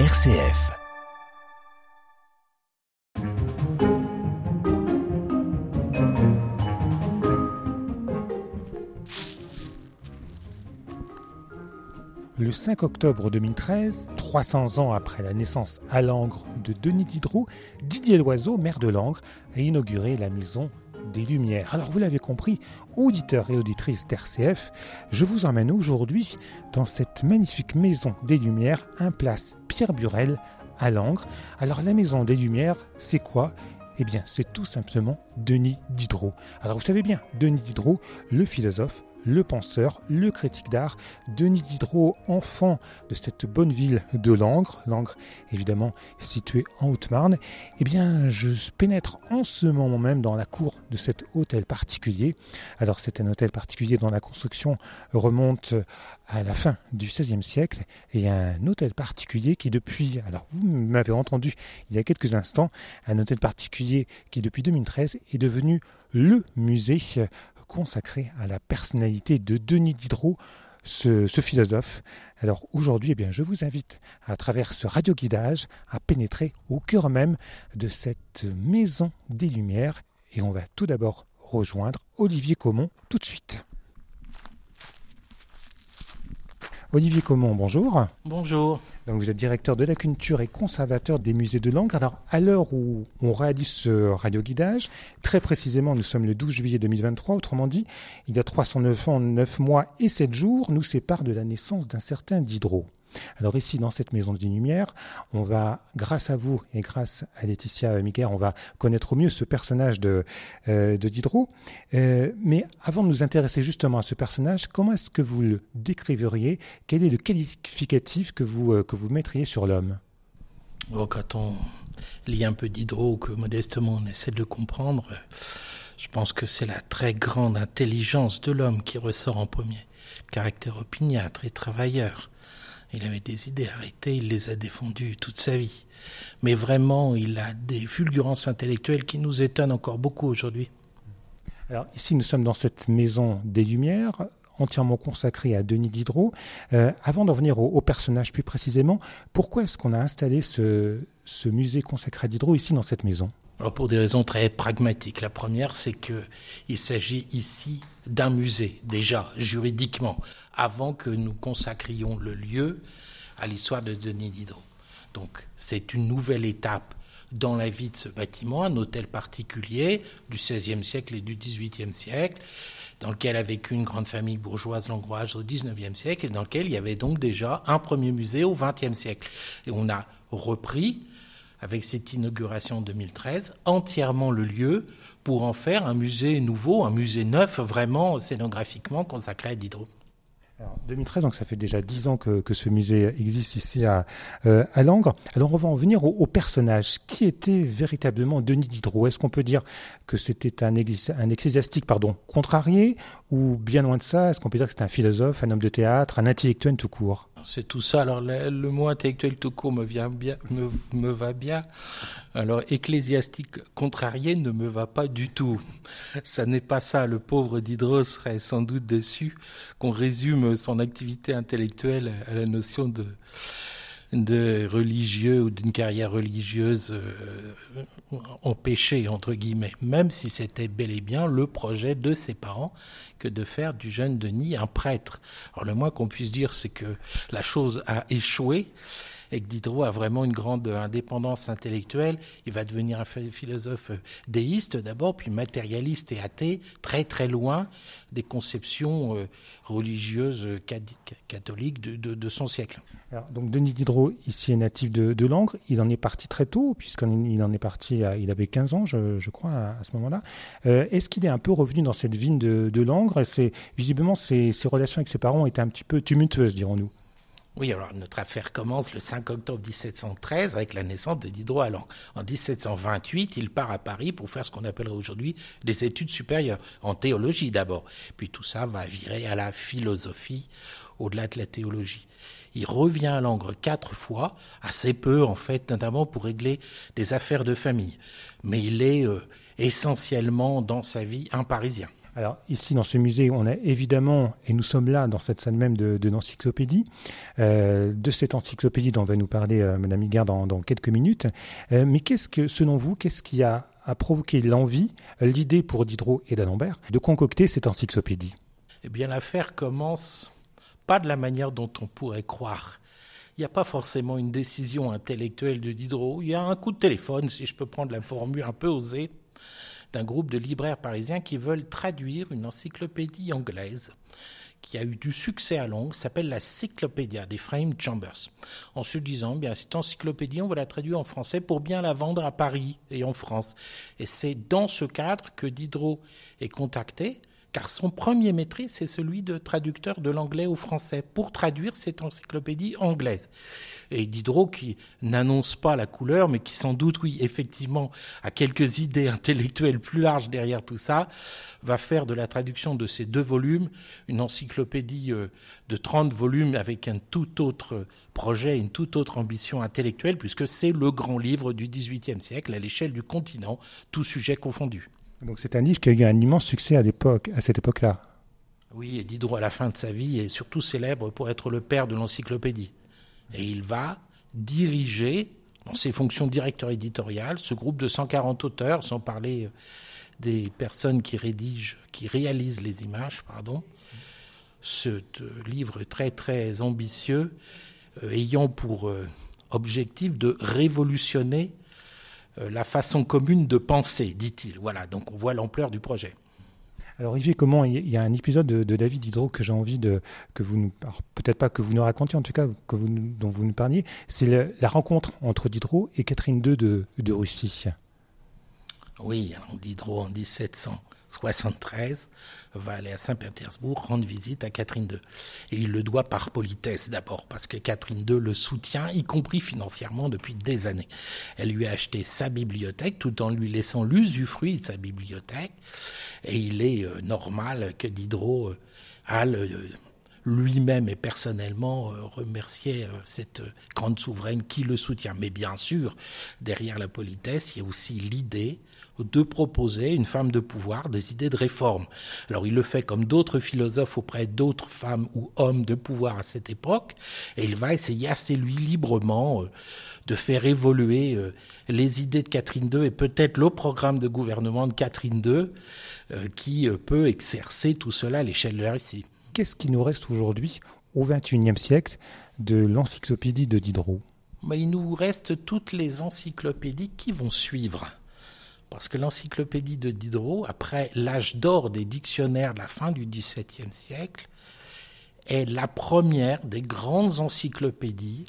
RCF. Le 5 octobre 2013, 300 ans après la naissance à Langres de Denis Diderot, Didier Loiseau, maire de Langres, a inauguré la maison Lumières. Alors vous l'avez compris, auditeurs et auditrices d'RCF, je vous emmène aujourd'hui dans cette magnifique maison des Lumières, un place Pierre Burel à Langres. Alors la maison des Lumières, c'est quoi? Eh bien, c'est tout simplement Denis Diderot. Alors, vous savez bien, Denis Diderot, le philosophe, le penseur, le critique d'art, Denis Diderot, enfant de cette bonne ville de Langres, Langres évidemment située en Haute-Marne, eh bien je pénètre en ce moment même dans la cour de cet hôtel particulier. Alors c'est un hôtel particulier dont la construction remonte à la fin du XVIe siècle. Et un hôtel particulier qui depuis, alors vous m'avez entendu il y a quelques instants, un hôtel particulier qui depuis 2013 est devenu le musée consacré à la personnalité de Denis Diderot, ce, philosophe. Alors aujourd'hui, eh bien, je vous invite à travers ce radio-guidage à pénétrer au cœur même de cette maison des Lumières. Et on va tout d'abord rejoindre Olivier Comont tout de suite. Olivier Comont, bonjour. Bonjour. Donc vous êtes directeur de la culture et conservateur des musées de langue. Alors à l'heure où on réalise ce radio-guidage, très précisément nous sommes le 12 juillet 2023, autrement dit, il y a 309 ans, 9 mois et 7 jours, nous sépare de la naissance d'un certain Diderot. Alors ici, dans cette maison des Lumières, on va, grâce à vous et grâce à Laetitia Miguel, on va connaître au mieux ce personnage de, euh, Diderot. Euh, mais avant de nous intéresser justement à ce personnage, comment est-ce que vous le décriveriez? Quel est le qualificatif que vous, euh, que vous mettriez sur l'homme? Oh, Quand on lit un peu Diderot, que modestement on essaie de le comprendre, je pense que c'est la très grande intelligence de l'homme qui ressort en premier. Caractère opiniâtre et travailleur il avait des idées arrêtées, il les a défendues toute sa vie. Mais vraiment, il a des fulgurances intellectuelles qui nous étonnent encore beaucoup aujourd'hui. Alors ici, nous sommes dans cette maison des Lumières, entièrement consacrée à Denis Diderot. Euh, avant d'en venir au, personnage plus précisément, pourquoi est-ce qu'on a installé ce, ce musée consacré à Diderot ici dans cette maison? Alors pour des raisons très pragmatiques. La première, c'est que il s'agit ici d'un musée déjà juridiquement, avant que nous consacrions le lieu à l'histoire de Denis Diderot. Donc c'est une nouvelle étape dans la vie de ce bâtiment, un hôtel particulier du XVIe siècle et du XVIIIe siècle, dans lequel a vécu une grande famille bourgeoise langroise au XIXe siècle et dans lequel il y avait donc déjà un premier musée au XXe siècle. Et on a repris avec cette inauguration en 2013, entièrement le lieu pour en faire un musée nouveau, un musée neuf, vraiment scénographiquement consacré à Diderot. Alors, 2013, donc ça fait déjà dix ans que, ce musée existe ici à, euh, à Langres. Alors on va en venir au, personnage. Qui était véritablement Denis Diderot? Est-ce qu'on peut dire que c'était un, un, ecclésiastique pardon, contrarié ou bien loin de ça Est-ce qu'on peut dire que c'était un philosophe, un homme de théâtre, un intellectuel tout court? C'est tout ça. Alors le, mot intellectuel tout court me, vient bien, me, va bien. Alors ecclésiastique contrarié ne me va pas du tout. Ça n'est pas ça. Le pauvre Diderot serait sans doute déçu qu'on résume son activité intellectuelle à la notion de de religieux ou d'une carrière religieuse euh, empêchée, entre guillemets, même si c'était bel et bien le projet de ses parents que de faire du jeune Denis un prêtre. Alors le moins qu'on puisse dire, c'est que la chose a échoué et que Diderot a vraiment une grande indépendance intellectuelle. Il va devenir un philosophe déiste d'abord, puis matérialiste et athée, très très loin des conceptions euh, religieuses catholiques de, son siècle. donc Denis Diderot, ici est natif de, Langres, il en est parti très tôt, puisqu'il en est parti, il avait 15 ans, je, crois, à, ce moment-là. Euh, est-ce qu'il est un peu revenu dans cette ville de, Langres? Et Visiblement, ses, ses relations avec ses parents étaient un petit peu tumultueuses, dirons-nous. Oui, alors notre affaire commence le 5 octobre 1713 avec la naissance de Diderot Langres. En 1728, il part à Paris pour faire ce qu'on appellerait aujourd'hui des études supérieures, en théologie d'abord. Puis tout ça va virer à la philosophie au-delà de la théologie. Il revient à Langres quatre fois, assez peu en fait, notamment pour régler des affaires de famille. Mais il est euh, essentiellement dans sa vie un Parisien. Alors ici, dans ce musée, on a évidemment, et nous sommes là dans cette salle même de, l'encyclopédie, euh, de cette encyclopédie dont va nous parler euh, Madame Higuard dans, quelques minutes. Euh, mais qu'est-ce que, selon vous, qu'est-ce qui a, a provoqué l'envie, l'idée pour Diderot et d'Alembert de concocter cette encyclopédie? Eh bien, l'affaire commence pas de la manière dont on pourrait croire. Il n'y a pas forcément une décision intellectuelle de Diderot. Il y a un coup de téléphone, si je peux prendre la formule un peu osée, d'un groupe de libraires parisiens qui veulent traduire une encyclopédie anglaise qui a eu du succès à Londres, s'appelle la Cyclopédia d'Ephraim Chambers, en se disant, bien, cette encyclopédie, on va la traduire en français pour bien la vendre à Paris et en France. Et c'est dans ce cadre que Diderot est contacté car son premier maîtrise, c'est celui de traducteur de l'anglais au français, pour traduire cette encyclopédie anglaise. Et Diderot, qui n'annonce pas la couleur, mais qui sans doute, oui, effectivement, a quelques idées intellectuelles plus larges derrière tout ça, va faire de la traduction de ces deux volumes une encyclopédie euh, de 30 volumes avec un tout autre projet, une toute autre ambition intellectuelle, puisque c'est le grand livre du XVIIIe siècle à l'échelle du continent, tout sujet confondu. Donc c'est un livre qui a eu un immense succès à l'époque, à cette époque-là. Oui, et Diderot à la fin de sa vie est surtout célèbre pour être le père de l'encyclopédie. Et il va diriger, dans ses fonctions directeur éditorial, ce groupe de 140 auteurs, sans parler euh, des personnes qui rédigent, qui réalisent les images, pardon. Ce euh, livre très très ambitieux, euh, ayant pour objectif de révolutionner la façon commune de penser, dit-il. Voilà, donc on voit l'ampleur du projet. Alors Olivier, comment il y a un épisode de, David Diderot que j'ai envie de que vous nous peut-être pas que vous nous racontiez en tout cas que vous, dont vous nous parliez, c'est la rencontre entre Diderot et Catherine II de, de Russie. Oui, Diderot en 1700 73, va aller à Saint-Pétersbourg rendre visite à Catherine II. Et il le doit par politesse d'abord, parce que Catherine II le soutient, y compris financièrement, depuis des années. Elle lui a acheté sa bibliothèque tout en lui laissant l'usufruit de sa bibliothèque. Et il est euh, normal que Diderot euh, aille euh, lui-même et personnellement remercier cette grande souveraine qui le soutient. Mais bien sûr, derrière la politesse, il y a aussi l'idée de proposer une femme de pouvoir des idées de réforme. Alors il le fait comme d'autres philosophes auprès d'autres femmes ou hommes de pouvoir à cette époque, et il va essayer assez lui librement euh, de faire évoluer euh, les idées de Catherine II et peut-être le programme de gouvernement de Catherine II euh, qui peut exercer tout cela à l'échelle de la Russie. Qu'est-ce qui nous reste aujourd'hui au XXIe siècle de l'encyclopédie de Diderot? Il nous reste toutes les encyclopédies qui vont suivre. Parce que l'encyclopédie de Diderot, après l'âge d'or des dictionnaires de la fin du XVIIe siècle, est la première des grandes encyclopédies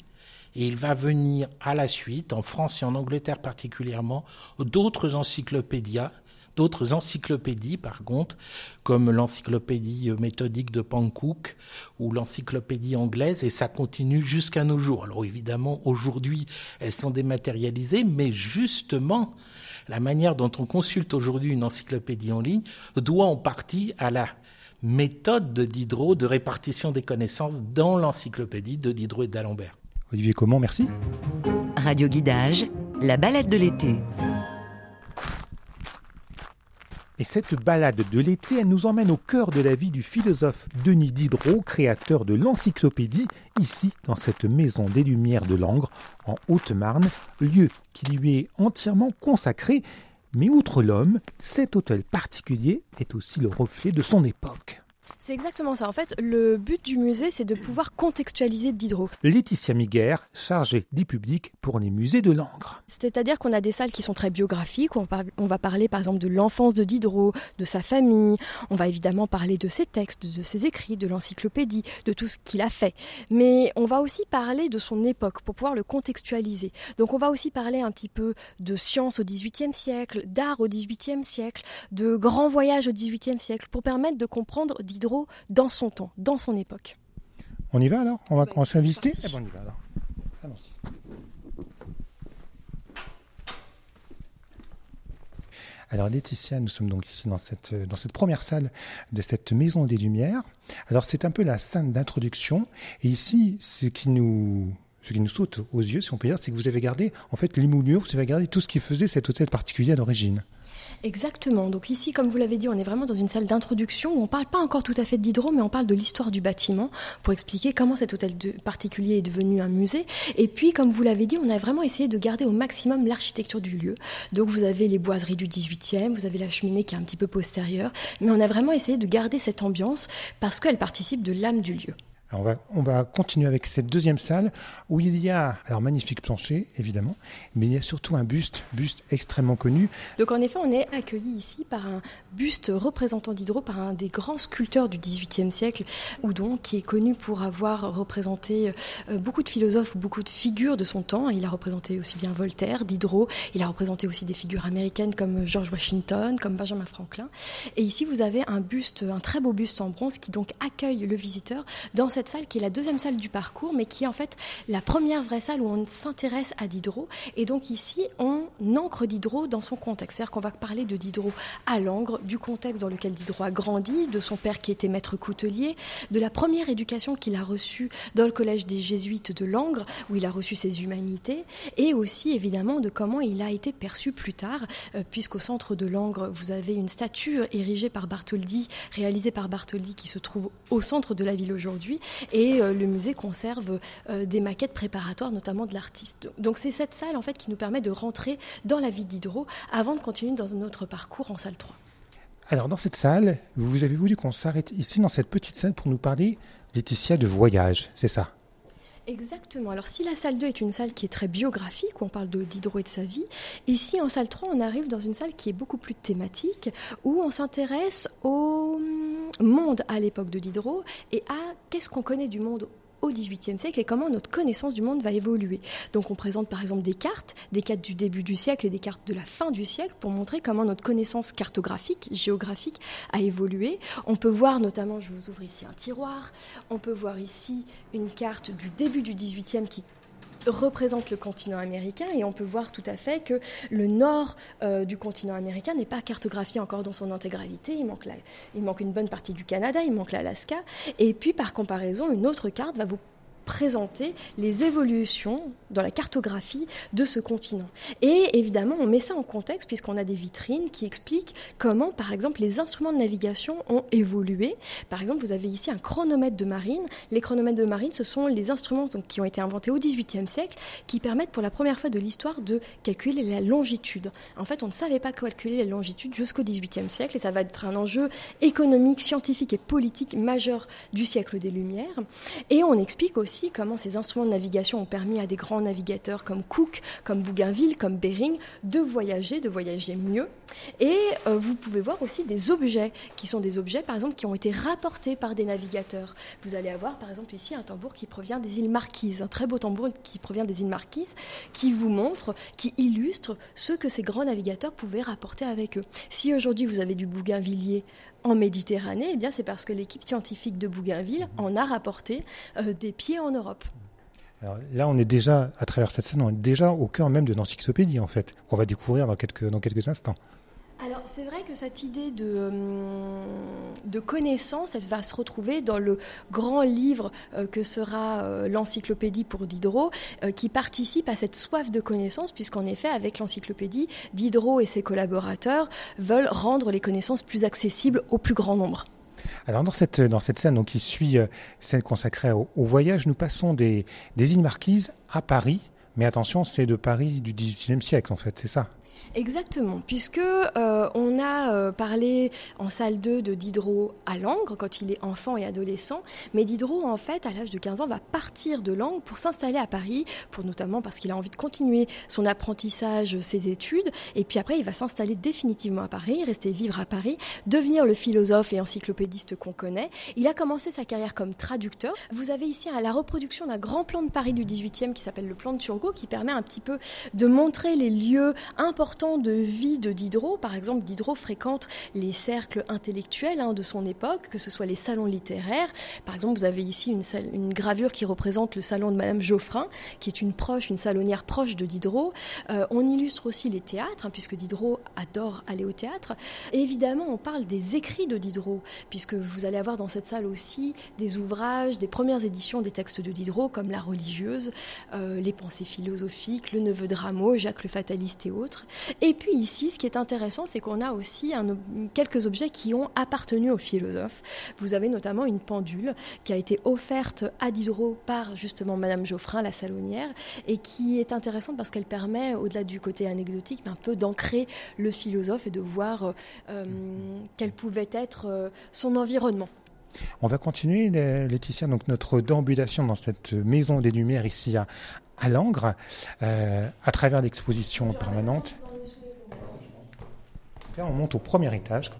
et il va venir à la suite, en France et en Angleterre particulièrement, d'autres encyclopédias, d'autres encyclopédies par contre, comme l'encyclopédie méthodique de Pankouk ou l'encyclopédie anglaise, et ça continue jusqu'à nos jours. Alors évidemment, aujourd'hui, elles sont dématérialisées, mais justement, la manière dont on consulte aujourd'hui une encyclopédie en ligne doit en partie à la méthode de Diderot de répartition des connaissances dans l'encyclopédie de Diderot et d'Alembert. Olivier Comment, merci. Radio Guidage, la balade de l'été. Et cette balade de l'été, elle nous emmène au cœur de la vie du philosophe Denis Diderot, créateur de l'encyclopédie, ici, dans cette maison des Lumières de Langres, en Haute-Marne, lieu qui lui est entièrement consacré. Mais outre l'homme, cet hôtel particulier est aussi le reflet de son époque. C'est exactement ça. En fait, le but du musée, c'est de pouvoir contextualiser Diderot. Laetitia Miguer, chargée du public pour les musées de Langres. C'est-à-dire qu'on a des salles qui sont très biographiques. On, va parler par exemple de l'enfance de Diderot, de sa famille. On va évidemment parler de ses textes, de ses écrits, de l'encyclopédie, de tout ce qu'il a fait. Mais on va aussi parler de son époque pour pouvoir le contextualiser. Donc on va aussi parler un petit peu de science au XVIIIe siècle, d'art au XVIIIe siècle, de grands voyages au XVIIIe siècle, pour permettre de comprendre Diderot dans son temps, dans son époque. On y va alors On va commencer à visiter eh ben, on y va alors. Alors Laetitia, nous sommes donc ici dans cette, dans cette première salle de cette Maison des Lumières. Alors c'est un peu la scène d'introduction. Et ici, ce qui nous ce qui nous saute aux yeux, si on peut dire, c'est que vous avez gardé en fait les moulures, vous avez gardé tout ce qui faisait cet hôtel particulier à l'origine. Exactement. Donc ici, comme vous l'avez dit, on est vraiment dans une salle d'introduction où on ne parle pas encore tout à fait Diderot, mais on parle de l'histoire du bâtiment pour expliquer comment cet hôtel de particulier est devenu un musée. Et puis, comme vous l'avez dit, on a vraiment essayé de garder au maximum l'architecture du lieu. Donc vous avez les boiseries du 18e, vous avez la cheminée qui est un petit peu postérieure, mais on a vraiment essayé de garder cette ambiance parce qu'elle participe de l'âme du lieu on, va, on va continuer avec cette deuxième salle où il y a, alors magnifique plancher évidemment, mais il y a surtout un buste, buste extrêmement connu. Donc en effet, on est accueilli ici par un buste représentant Diderot, par un des grands sculpteurs du XVIIIe siècle, Oudon, qui est connu pour avoir représenté euh, beaucoup de philosophes, beaucoup de figures de son temps. Il a représenté aussi bien Voltaire, Diderot, il a représenté aussi des figures américaines comme George Washington, comme Benjamin Franklin. Et ici, vous avez un buste, un très beau buste en bronze qui donc accueille le visiteur dans cette salle qui est la deuxième salle du parcours, mais qui est en fait la première vraie salle où on s'intéresse à Diderot. Et donc ici, on ancre Diderot dans son contexte. C'est-à-dire qu'on va parler de Diderot à Langres, du contexte dans lequel Diderot a grandi, de son père qui était maître coutelier, de la première éducation qu'il a reçue dans le collège des jésuites de Langres, où il a reçu ses humanités, et aussi évidemment de comment il a été perçu plus tard, euh, puisqu'au centre de Langres, vous avez une statue érigée par Bartholdi, réalisée par Bartholdi, qui se trouve au centre de la ville aujourd'hui, et euh, le musée conserve euh, des maquettes préparatoires, notamment de l'artiste. Donc c'est cette salle en fait qui nous permet de rentrer dans la vie d'Hydro avant de continuer dans notre parcours en salle 3. Alors dans cette salle, vous avez voulu qu'on s'arrête ici dans cette petite salle pour nous parler, Laetitia, de voyage, c'est ça? Exactement. Alors si la salle 2 est une salle qui est très biographique, où on parle de Diderot et de sa vie, ici en salle 3, on arrive dans une salle qui est beaucoup plus thématique, où on s'intéresse au monde à l'époque de Diderot et à qu'est-ce qu'on connaît du monde au XVIIIe siècle et comment notre connaissance du monde va évoluer. Donc on présente par exemple des cartes, des cartes du début du siècle et des cartes de la fin du siècle pour montrer comment notre connaissance cartographique, géographique a évolué. On peut voir notamment, je vous ouvre ici un tiroir, on peut voir ici une carte du début du XVIIIe qui représente le continent américain et on peut voir tout à fait que le nord euh, du continent américain n'est pas cartographié encore dans son intégralité. Il manque, il manque une bonne partie du Canada, il manque l'Alaska. Et puis par comparaison, une autre carte va vous présenter les évolutions dans la cartographie de ce continent. Et évidemment, on met ça en contexte puisqu'on a des vitrines qui expliquent comment, par exemple, les instruments de navigation ont évolué. Par exemple, vous avez ici un chronomètre de marine. Les chronomètres de marine, ce sont les instruments qui ont été inventés au XVIIIe siècle qui permettent pour la première fois de l'histoire de calculer la longitude. En fait, on ne savait pas calculer la longitude jusqu'au XVIIIe siècle et ça va être un enjeu économique, scientifique et politique majeur du siècle des Lumières. Et on explique aussi comment ces instruments de navigation ont permis à des grands navigateurs comme Cook, comme Bougainville, comme Bering de voyager, de voyager mieux. Et euh, vous pouvez voir aussi des objets qui sont des objets, par exemple, qui ont été rapportés par des navigateurs. Vous allez avoir, par exemple, ici un tambour qui provient des îles Marquises, un très beau tambour qui provient des îles Marquises, qui vous montre, qui illustre ce que ces grands navigateurs pouvaient rapporter avec eux. Si aujourd'hui vous avez du bougainvillier en Méditerranée, eh bien c'est parce que l'équipe scientifique de Bougainville en a rapporté euh, des pieds en Europe. Là, on est déjà, à travers cette scène, on est déjà au cœur même de l'encyclopédie, en fait, qu'on va découvrir dans quelques, dans quelques instants. Alors c'est vrai que cette idée de, hum, de connaissance, elle va se retrouver dans le grand livre euh, que sera euh, l'encyclopédie pour Diderot, euh, qui participe à cette soif de connaissance, puisqu'en effet, avec l'encyclopédie, Diderot et ses collaborateurs veulent rendre les connaissances plus accessibles au plus grand nombre. Alors dans cette, scène qui suit scène consacrée au, voyage, nous passons des, des îles Marquises à Paris, mais attention, c'est de Paris du XVIIIe siècle en fait, c'est ça? Exactement, puisque euh, on a euh, parlé en salle 2 de Diderot à Langres quand il est enfant et adolescent, mais Diderot en fait à l'âge de 15 ans va partir de Langres pour s'installer à Paris, pour notamment parce qu'il a envie de continuer son apprentissage, ses études, et puis après il va s'installer définitivement à Paris, rester vivre à Paris, devenir le philosophe et encyclopédiste qu'on connaît. Il a commencé sa carrière comme traducteur. Vous avez ici la reproduction d'un grand plan de Paris du 18e qui s'appelle le plan de Turgot, qui permet un petit peu de montrer les lieux importants de vie de Diderot. Par exemple, Diderot fréquente les cercles intellectuels hein, de son époque, que ce soit les salons littéraires. Par exemple, vous avez ici une, gravure qui représente le salon de Madame Geoffrin, qui est une proche, une salonnière proche de Diderot. Euh, on illustre aussi les théâtres, hein, puisque Diderot adore aller au théâtre. Évidemment, on parle des écrits de Diderot, puisque vous allez avoir dans cette salle aussi des ouvrages, des premières éditions des textes de Diderot, comme La religieuse, euh, Les pensées philosophiques, Le neveu de Rameau, Jacques le fataliste et autres. Et puis ici, ce qui est intéressant, c'est qu'on a aussi quelques objets qui ont appartenu aux philosophes. Vous avez notamment une pendule qui a été offerte à Diderot par justement Madame Geoffrin, la salonnière, et qui est intéressante parce qu'elle permet, au-delà du côté anecdotique, un peu d'ancrer le philosophe et de voir euh, quel pouvait être euh, son environnement. On va continuer, Laetitia, donc notre déambulation dans cette maison des Lumières ici à, à Langres, euh, à travers l'exposition permanente. On monte au premier étage.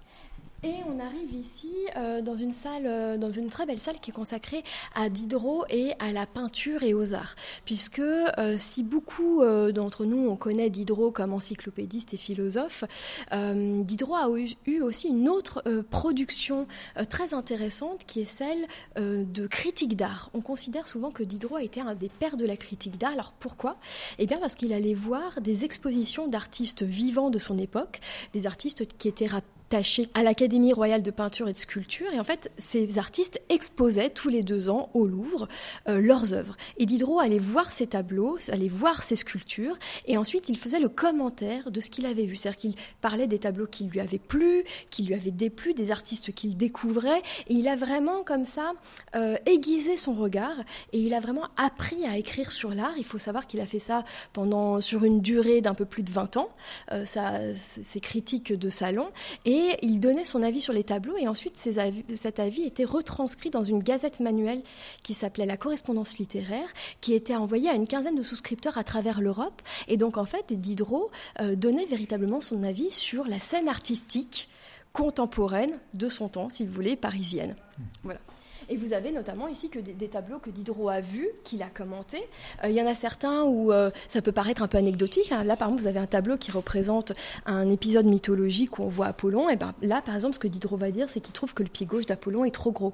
On arrive ici euh, dans une salle, euh, dans une très belle salle qui est consacrée à Diderot et à la peinture et aux arts, puisque euh, si beaucoup d'entre nous on connaît Diderot comme encyclopédiste et philosophe, Diderot a eu, aussi une autre production très intéressante qui est celle de critique d'art. On considère souvent que Diderot a été un des pères de la critique d'art. Alors pourquoi? Eh bien parce qu'il allait voir des expositions d'artistes vivants de son époque, des artistes qui étaient taché à l'Académie royale de peinture et de sculpture. Et en fait, ces artistes exposaient tous les deux ans au Louvre euh, leurs œuvres. Et Diderot allait voir ces tableaux, allait voir ces sculptures, et ensuite il faisait le commentaire de ce qu'il avait vu. C'est-à-dire qu'il parlait des tableaux qui lui avaient plu, qui lui avaient déplu, des artistes qu'il découvrait, et il a vraiment comme ça euh, aiguisé son regard, et il a vraiment appris à écrire sur l'art. Il faut savoir qu'il a fait ça pendant sur une durée d'un peu plus de 20 ans, euh, ça, ses critiques de salon, et il donnait son avis sur les tableaux et ensuite cet avis était retranscrit dans une gazette manuelle qui s'appelait La correspondance littéraire, qui était envoyée à une quinzaine de souscripteurs à travers l'Europe. Et donc en fait, Diderot euh, donnait véritablement son avis sur la scène artistique contemporaine de son temps, si vous voulez, parisienne. Voilà. Et vous avez notamment ici que des, tableaux que Diderot a vus, qu'il a commentés. Euh, il y en a certains où euh, ça peut paraître un peu anecdotique. Hein. Là, par exemple, vous avez un tableau qui représente un épisode mythologique où on voit Apollon. Et ben là, par exemple, ce que Diderot va dire, c'est qu'il trouve que le pied gauche d'Apollon est trop gros.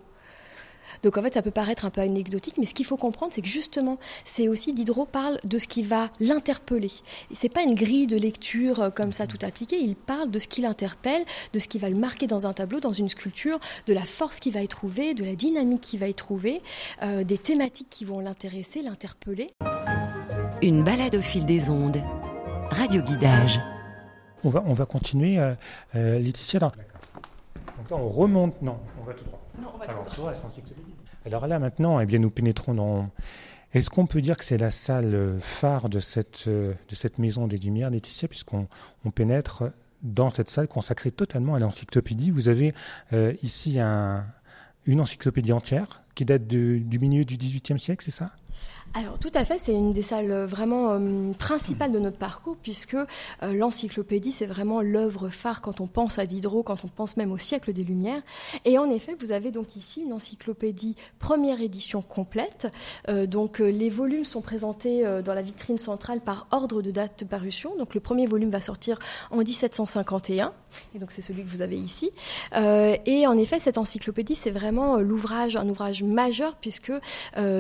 Donc en fait, ça peut paraître un peu anecdotique, mais ce qu'il faut comprendre, c'est que justement, c'est aussi Diderot parle de ce qui va l'interpeller. C'est pas une grille de lecture euh, comme ça tout appliqué. Il parle de ce qui l'interpelle, de ce qui va le marquer dans un tableau, dans une sculpture, de la force qui va y trouver, de la dynamique qui va y trouver, euh, des thématiques qui vont l'intéresser, l'interpeller. Une balade au fil des ondes. Radio guidage. On va, on va continuer, euh, Laetitia. Donc là, on remonte. Non, on va tout droit. Non, on va tout droit. Alors là, maintenant, eh bien, nous pénétrons dans. Est-ce qu'on peut dire que c'est la salle phare de cette, de cette maison des Lumières, Laetitia, puisqu'on on pénètre dans cette salle consacrée totalement à l'encyclopédie? Vous avez euh, ici un, une encyclopédie entière qui date du milieu du XVIIIe siècle, c'est ça? Alors tout à fait, c'est une des salles euh, vraiment euh, principales de notre parcours puisque euh, l'encyclopédie c'est vraiment l'œuvre phare quand on pense à Diderot, quand on pense même au siècle des Lumières. Et en effet, vous avez donc ici une encyclopédie première édition complète. donc les volumes sont présentés dans la vitrine centrale par ordre de date de parution. Donc le premier volume va sortir en 1751 et donc c'est celui que vous avez ici. et en effet, cette encyclopédie c'est vraiment l'ouvrage, un ouvrage majeur puisque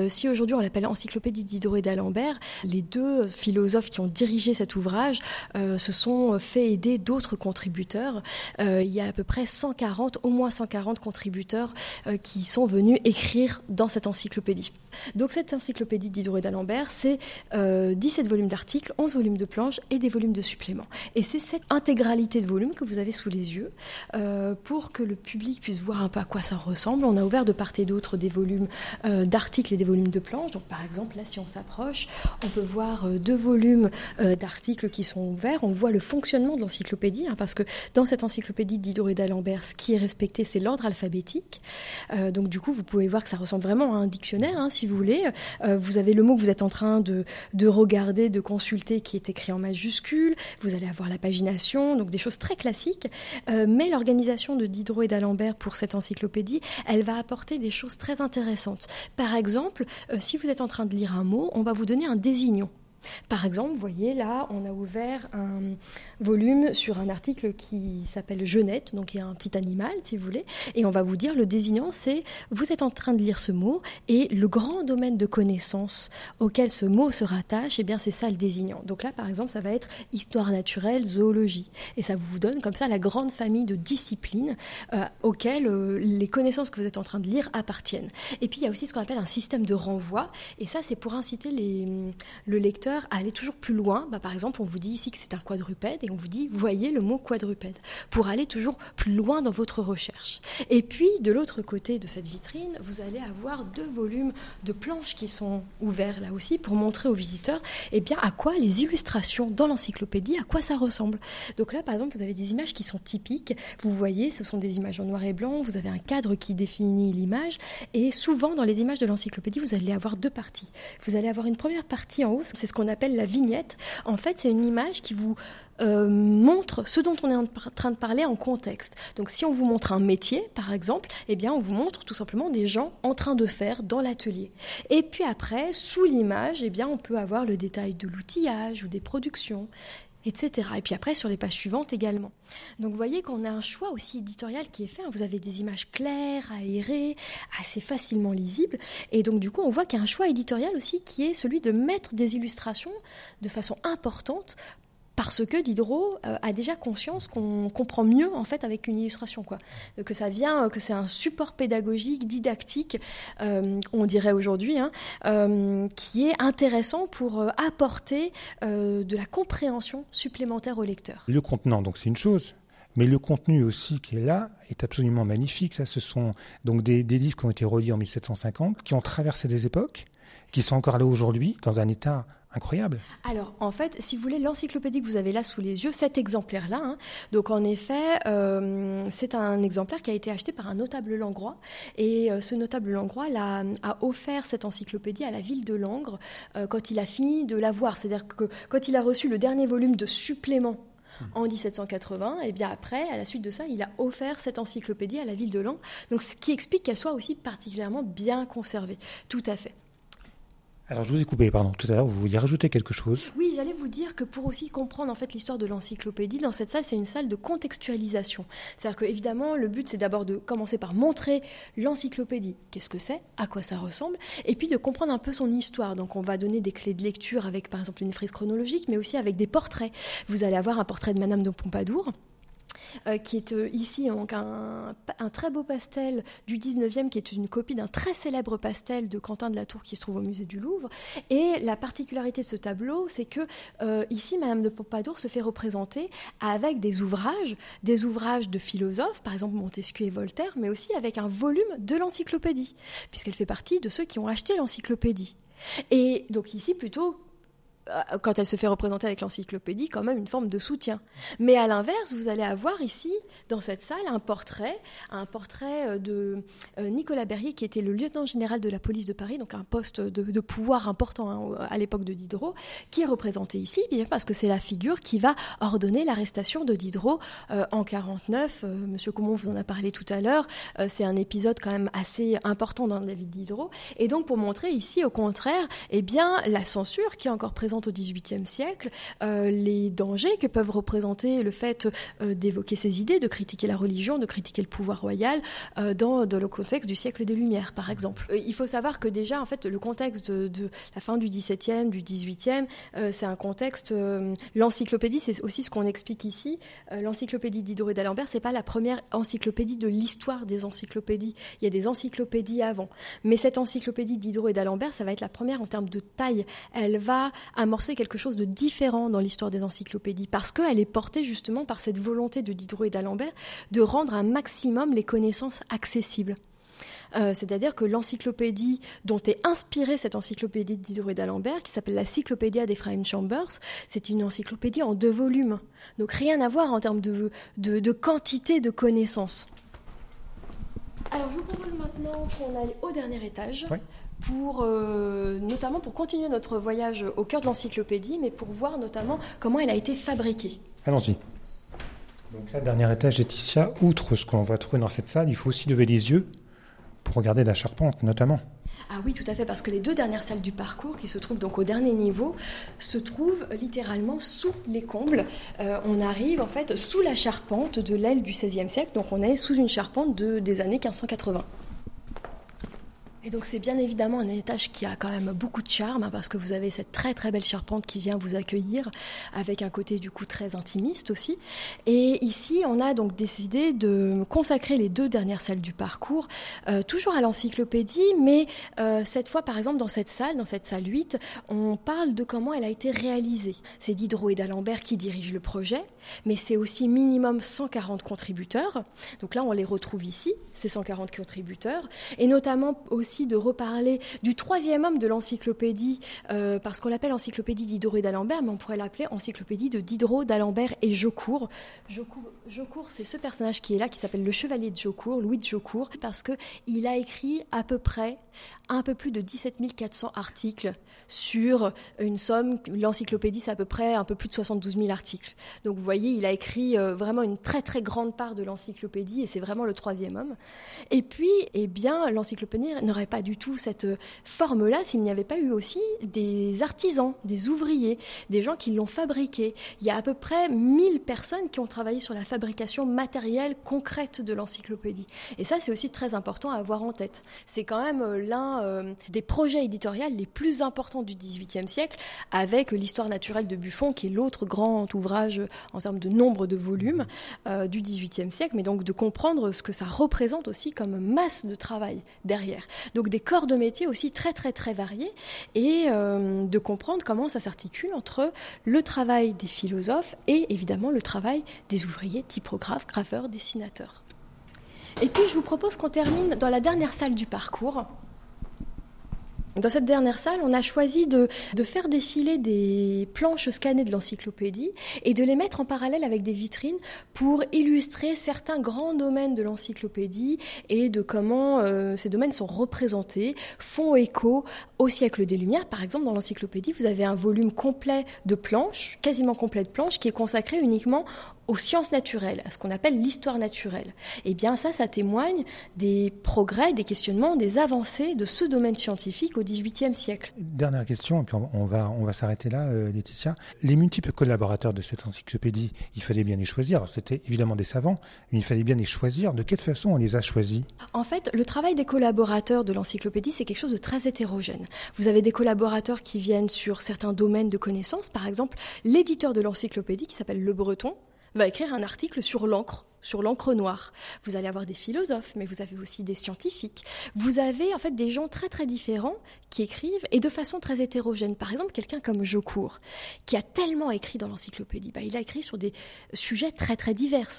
si aujourd'hui on l'appelle encyclopédie Diderot et d'Alembert, les deux philosophes qui ont dirigé cet ouvrage euh, se sont fait aider d'autres contributeurs. Euh, il y a à peu près 140, au moins 140 contributeurs euh, qui sont venus écrire dans cette encyclopédie. Donc cette encyclopédie Diderot et d'Alembert, c'est 17 volumes d'articles, 11 volumes de planches et des volumes de suppléments. Et c'est cette intégralité de volumes que vous avez sous les yeux pour que le public puisse voir un peu à quoi ça ressemble. On a ouvert de part et d'autre des volumes d'articles et des volumes de planches. Donc par exemple, là, si on s'approche, on peut voir euh, deux volumes euh, d'articles qui sont ouverts. On voit le fonctionnement de l'encyclopédie, hein, parce que dans cette encyclopédie d'Isidore et d'Alembert, ce qui est respecté, c'est l'ordre alphabétique. Euh, donc du coup, vous pouvez voir que ça ressemble vraiment à un dictionnaire, hein, si vous voulez. vous avez le mot que vous êtes en train de, de regarder, de consulter, qui est écrit en majuscule. Vous allez avoir la pagination, donc des choses très classiques. mais l'organisation de Diderot et d'Alembert pour cette encyclopédie, elle va apporter des choses très intéressantes. Par exemple, si vous êtes en train de lire un mot, on va vous donner un désignant. Par exemple, vous voyez là, on a ouvert un volume sur un article qui s'appelle Jeunette, donc il y a un petit animal, si vous voulez, et on va vous dire le désignant, c'est vous êtes en train de lire ce mot et le grand domaine de connaissance auquel ce mot se rattache, eh bien c'est ça le désignant. Donc là, par exemple, ça va être histoire naturelle, zoologie, et ça vous donne comme ça la grande famille de disciplines euh, auxquelles euh, les connaissances que vous êtes en train de lire appartiennent. Et puis il y a aussi ce qu'on appelle un système de renvoi, et ça c'est pour inciter le lecteur à aller toujours plus loin. Bah, par exemple, on vous dit ici que c'est un quadrupède et on vous dit voyez le mot quadrupède pour aller toujours plus loin dans votre recherche. Et puis, de l'autre côté de cette vitrine, vous allez avoir deux volumes de planches qui sont ouverts là aussi pour montrer aux visiteurs eh bien, à quoi les illustrations dans l'encyclopédie, à quoi ça ressemble. Donc là, par exemple, vous avez des images qui sont typiques. Vous voyez, ce sont des images en noir et blanc. Vous avez un cadre qui définit l'image. Et souvent, dans les images de l'encyclopédie, vous allez avoir deux parties. Vous allez avoir une première partie en haut, c'est ce qu'on appelle la vignette. En fait, c'est une image qui vous euh, montre ce dont on est en train de parler en contexte. Donc si on vous montre un métier, par exemple, eh bien on vous montre tout simplement des gens en train de faire dans l'atelier. Et puis après, sous l'image, eh bien on peut avoir le détail de l'outillage ou des productions Et puis après, sur les pages suivantes également. Donc vous voyez qu'on a un choix aussi éditorial qui est fait. Vous avez des images claires, aérées, assez facilement lisibles. Et donc du coup, on voit qu'il y a un choix éditorial aussi qui est celui de mettre des illustrations de façon importante parce que Diderot euh, a déjà conscience qu'on comprend mieux en fait avec une illustration quoi que ça vient que c'est un support pédagogique didactique euh, on dirait aujourd'hui hein, euh, qui est intéressant pour apporter de la compréhension supplémentaire au lecteur le contenant donc c'est une chose mais le contenu aussi qui est là est absolument magnifique. Ça, ce sont donc des, des livres qui ont été reliés en 1750, qui ont traversé des époques, qui sont encore là aujourd'hui dans un état incroyable. Alors, en fait, si vous voulez, l'encyclopédie que vous avez là sous les yeux, cet exemplaire-là, hein, donc en effet, euh, c'est un exemplaire qui a été acheté par un notable langrois. Et euh, ce notable langrois a, a, offert cette encyclopédie à la ville de Langres euh, quand il a fini de la voir. C'est-à-dire que quand il a reçu le dernier volume de supplément en 1780, et bien après, à la suite de ça, il a offert cette encyclopédie à la ville de Langres. Donc, ce qui explique qu'elle soit aussi particulièrement bien conservée. Tout à fait. Alors je vous ai coupé, pardon, tout à l'heure, vous vouliez rajouter quelque chose? Oui, j'allais vous dire que pour aussi comprendre en fait l'histoire de l'encyclopédie, dans cette salle, c'est une salle de contextualisation. C'est-à-dire que évidemment, le but c'est d'abord de commencer par montrer l'encyclopédie, qu'est-ce que c'est, à quoi ça ressemble, et puis de comprendre un peu son histoire. Donc on va donner des clés de lecture avec par exemple une frise chronologique, mais aussi avec des portraits. Vous allez avoir un portrait de Madame de Pompadour, euh, qui est euh, ici un, très beau pastel du 19e, qui est une copie d'un très célèbre pastel de Quentin de la Tour qui se trouve au musée du Louvre. Et la particularité de ce tableau, c'est que euh, ici, Madame de Pompadour se fait représenter avec des ouvrages, des ouvrages de philosophes, par exemple Montesquieu et Voltaire, mais aussi avec un volume de l'encyclopédie, puisqu'elle fait partie de ceux qui ont acheté l'encyclopédie. Et donc ici, plutôt quand elle se fait représenter avec l'encyclopédie, quand même une forme de soutien. Mais à l'inverse, vous allez avoir ici, dans cette salle, un portrait, un portrait euh, de euh, Nicolas Berrier, qui était le lieutenant général de la police de Paris, donc un poste de, pouvoir important hein, à l'époque de Diderot, qui est représenté ici, parce que c'est la figure qui va ordonner l'arrestation de Diderot en 49. Monsieur Comon vous en a parlé tout à l'heure. c'est un épisode quand même assez important dans la vie de Diderot. Et donc pour montrer ici, au contraire, eh bien la censure qui est encore présente au XVIIIe siècle, euh, les dangers que peuvent représenter le fait euh, d'évoquer ces idées, de critiquer la religion, de critiquer le pouvoir royal euh, dans, le contexte du siècle des Lumières, par exemple. il faut savoir que déjà, en fait, le contexte de, la fin du XVIIe, du XVIIIe, c'est un contexte. l'encyclopédie, c'est aussi ce qu'on explique ici. l'encyclopédie et d'Alembert, c'est pas la première encyclopédie de l'histoire des encyclopédies. Il y a des encyclopédies avant, mais cette encyclopédie d'Isidore et d'Alembert, ça va être la première en termes de taille. Elle va amorcer quelque chose de différent dans l'histoire des encyclopédies, parce qu'elle est portée justement par cette volonté de Diderot et d'Alembert de rendre un maximum les connaissances accessibles. Euh, c'est-à-dire que l'encyclopédie dont est inspirée cette encyclopédie de Diderot et d'Alembert, qui s'appelle la Cyclopédia d'Ephraim Chambers, c'est une encyclopédie en deux volumes. Donc rien à voir en termes de, de quantité de connaissances. Alors je vous propose maintenant qu'on aille au dernier étage pour euh, notamment pour continuer notre voyage au cœur de l'encyclopédie, mais pour voir notamment comment elle a été fabriquée. Allons-y. Donc là, dernier étage Laetitia, outre ce qu'on va trouver dans cette salle, il faut aussi lever les yeux pour regarder la charpente notamment. Ah oui, tout à fait, parce que les deux dernières salles du parcours, qui se trouvent donc au dernier niveau, se trouvent littéralement sous les combles. Euh, on arrive en fait sous la charpente de l'aile du XVIe siècle, donc on est sous une charpente de, des années 1580. Et donc c'est bien évidemment un étage qui a quand même beaucoup de charme hein, parce que vous avez cette très très belle charpente qui vient vous accueillir avec un côté du coup très intimiste aussi. Et ici on a donc décidé de consacrer les deux dernières salles du parcours euh, toujours à l'encyclopédie mais euh, cette fois par exemple dans cette salle, dans cette salle 8, on parle de comment elle a été réalisée. C'est Diderot et d'Alembert qui dirigent le projet mais c'est aussi minimum 140 contributeurs. Donc là on les retrouve ici, ces 140 contributeurs et notamment aussi de reparler du troisième homme de l'encyclopédie, euh, parce qu'on l'appelle encyclopédie Diderot et d'Alembert, mais on pourrait l'appeler encyclopédie de Diderot, d'Alembert et Jocourt. Jocourt, c'est ce personnage qui est là, qui s'appelle le chevalier de Jocourt, Louis de Jocourt, parce qu'il a écrit à peu près un peu plus de 17 400 articles sur une somme, l'encyclopédie c'est à peu près un peu plus de 72 000 articles. Donc vous voyez, il a écrit euh, vraiment une très très grande part de l'encyclopédie et c'est vraiment le troisième homme. Et puis, eh bien, l'encyclopédie n'aurait pas du tout cette forme-là s'il n'y avait pas eu aussi des artisans, des ouvriers, des gens qui l'ont fabriqué. Il y a à peu près 1000 personnes qui ont travaillé sur la fabrication matérielle concrète de l'encyclopédie. Et ça, c'est aussi très important à avoir en tête. C'est quand même euh, l'un euh, des projets éditoriaux les plus importants du XVIIIe siècle, avec l'histoire naturelle de Buffon, qui est l'autre grand ouvrage en termes de nombre de volumes euh, du XVIIIe siècle, mais donc de comprendre ce que ça représente aussi comme masse de travail derrière. Donc des corps de métier aussi très très très variés et euh, de comprendre comment ça s'articule entre le travail des philosophes et évidemment le travail des ouvriers, typographes, graveurs, dessinateurs. Et puis je vous propose qu'on termine dans la dernière salle du parcours dans cette dernière salle, on a choisi de, faire défiler des planches scannées de l'encyclopédie et de les mettre en parallèle avec des vitrines pour illustrer certains grands domaines de l'encyclopédie et de comment euh, ces domaines sont représentés, font écho au siècle des Lumières. Par exemple, dans l'encyclopédie, vous avez un volume complet de planches, quasiment complet de planches, qui est consacré uniquement aux sciences naturelles, à ce qu'on appelle l'histoire naturelle. Eh bien ça, ça témoigne des progrès, des questionnements, des avancées de ce domaine scientifique XVIIIe siècle. Dernière question, et puis on va, on va s'arrêter là, euh, Laetitia. Les multiples collaborateurs de cette encyclopédie, il fallait bien les choisir. C'était évidemment des savants, mais il fallait bien les choisir. De quelle façon on les a choisis? En fait, le travail des collaborateurs de l'encyclopédie, c'est quelque chose de très hétérogène. Vous avez des collaborateurs qui viennent sur certains domaines de connaissances, par exemple l'éditeur de l'encyclopédie qui s'appelle Le Breton, va écrire un article sur l'encre sur l'encre noire. Vous allez avoir des philosophes, mais vous avez aussi des scientifiques. Vous avez en fait des gens très très différents qui écrivent et de façon très hétérogène. Par exemple, quelqu'un comme Jocourt, qui a tellement écrit dans l'encyclopédie, bah, il a écrit sur des sujets très très divers.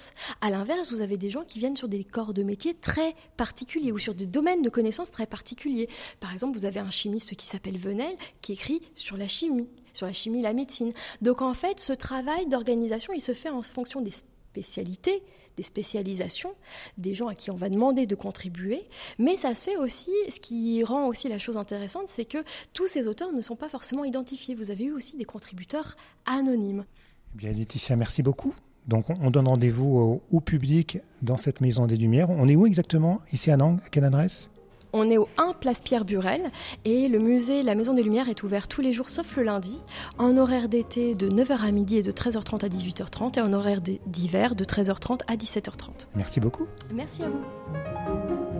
À l'inverse, vous avez des gens qui viennent sur des corps de métier très particuliers ou sur des domaines de connaissances très particuliers. Par exemple, vous avez un chimiste qui s'appelle Venel qui écrit sur la chimie sur la chimie, la médecine. Donc en fait, ce travail d'organisation, il se fait en fonction des spécialités, des spécialisations, des gens à qui on va demander de contribuer, mais ça se fait aussi, ce qui rend aussi la chose intéressante, c'est que tous ces auteurs ne sont pas forcément identifiés. Vous avez eu aussi des contributeurs anonymes. Eh bien Laetitia, merci beaucoup. Donc on donne rendez-vous au, public dans cette Maison des Lumières. On est où exactement? Ici à Nantes À quelle adresse? On est au 1 Place Pierre Burel et le musée La Maison des Lumières est ouvert tous les jours sauf le lundi, en horaire d'été de 9h à midi et de 13h30 à 18h30 et en horaire d'hiver de 13h30 à 17h30. Merci beaucoup. Merci à vous.